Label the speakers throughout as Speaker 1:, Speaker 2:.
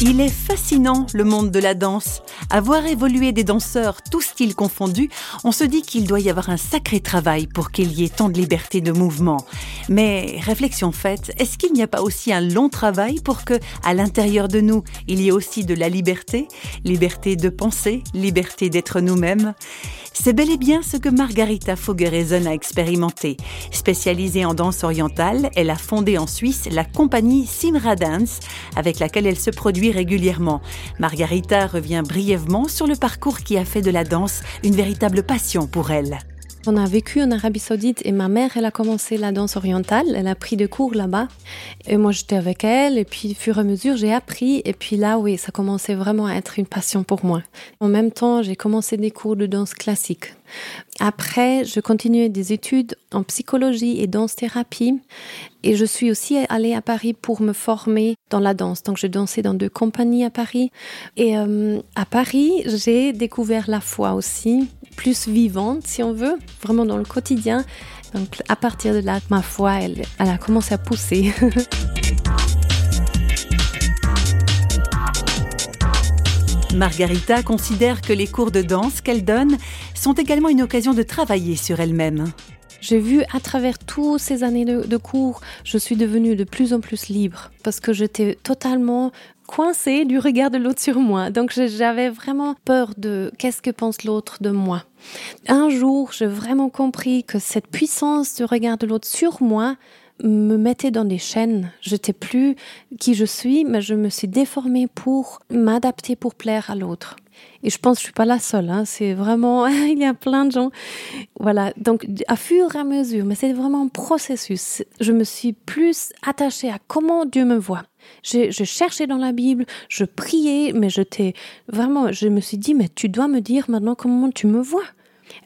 Speaker 1: Il est fascinant le monde de la danse. À voir évoluer des danseurs, tous styles confondus, on se dit qu'il doit y avoir un sacré travail pour qu'il y ait tant de liberté de mouvement. Mais réflexion faite, est-ce qu'il n'y a pas aussi un long travail pour que, à l'intérieur de nous, il y ait aussi de la liberté, liberté de penser, liberté d'être nous-mêmes c'est bel et bien ce que Margarita Fogeresen a expérimenté. Spécialisée en danse orientale, elle a fondé en Suisse la compagnie Simra Dance, avec laquelle elle se produit régulièrement. Margarita revient brièvement sur le parcours qui a fait de la danse une véritable passion pour elle.
Speaker 2: On a vécu en Arabie Saoudite et ma mère, elle a commencé la danse orientale. Elle a pris des cours là-bas. Et moi, j'étais avec elle. Et puis, au fur et à mesure, j'ai appris. Et puis là, oui, ça commençait vraiment à être une passion pour moi. En même temps, j'ai commencé des cours de danse classique. Après, je continuais des études en psychologie et danse-thérapie. Et je suis aussi allée à Paris pour me former dans la danse. Donc, je dansais dans deux compagnies à Paris. Et euh, à Paris, j'ai découvert la foi aussi plus vivante, si on veut, vraiment dans le quotidien. Donc à partir de là, ma foi, elle, elle a commencé à pousser.
Speaker 1: Margarita considère que les cours de danse qu'elle donne sont également une occasion de travailler sur elle-même.
Speaker 2: J'ai vu à travers toutes ces années de, de, cours, je suis devenue de plus en plus libre parce que j'étais totalement coincée du regard de l'autre sur moi. Donc j'avais vraiment peur de qu'est-ce que pense l'autre de moi. Un jour, j'ai vraiment compris que cette puissance du regard de l'autre sur moi me mettait dans des chaînes. Je n'étais plus qui je suis, mais je me suis déformée pour m'adapter pour plaire à l'autre. Et je pense que je suis pas la seule. Hein. C'est vraiment, il y a plein de gens. Voilà. Donc, à fur et à mesure, mais c'est vraiment un processus. Je me suis plus attachée à comment Dieu me voit. Je, je cherchais dans la Bible, je priais, mais j'étais vraiment, je me suis dit, mais tu dois me dire maintenant comment tu me vois.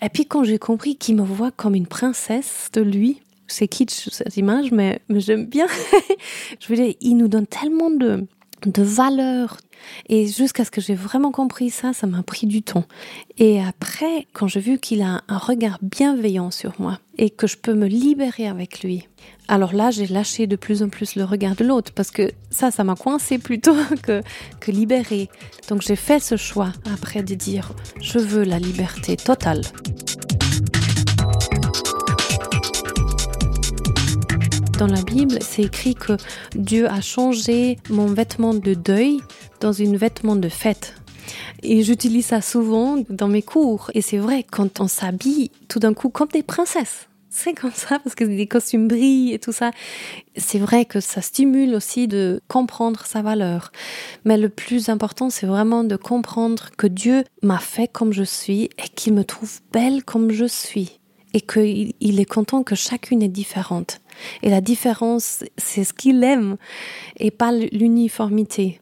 Speaker 2: Et puis quand j'ai compris qu'il me voit comme une princesse de lui, c'est kitsch cette image, mais, j'aime bien. je veux dire, il nous donne tellement de, de valeur. Et jusqu'à ce que j'ai vraiment compris ça, ça m'a pris du temps. Et après, quand j'ai vu qu'il a un regard bienveillant sur moi et que je peux me libérer avec lui, alors là, j'ai lâché de plus en plus le regard de l'autre parce que ça, ça m'a coincé plutôt que, que libéré. Donc j'ai fait ce choix après de dire, je veux la liberté totale. Dans la Bible, c'est écrit que Dieu a changé mon vêtement de deuil dans une vêtement de fête. Et j'utilise ça souvent dans mes cours. Et c'est vrai, quand on s'habille tout d'un coup comme des princesses, c'est comme ça parce que des costumes brillent et tout ça. C'est vrai que ça stimule aussi de comprendre sa valeur. Mais le plus important, c'est vraiment de comprendre que Dieu m'a fait comme je suis et qu'il me trouve belle comme je suis et qu'il est content que chacune est différente. Et la différence, c'est ce qu'il aime et pas l'uniformité.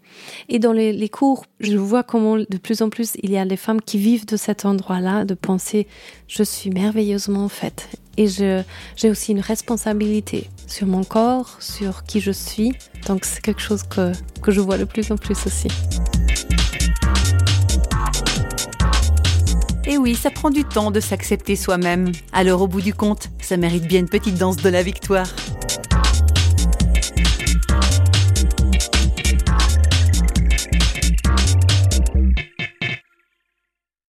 Speaker 2: Et dans les, cours, je vois comment de plus en plus il y a des femmes qui vivent de cet endroit-là, de penser je suis merveilleusement faite. Et j'ai aussi une responsabilité sur mon corps, sur qui je suis. Donc c'est quelque chose que, que je vois de plus en plus aussi.
Speaker 1: Et oui, ça prend du temps de s'accepter soi-même. Alors au bout du compte, ça mérite bien une petite danse de la victoire.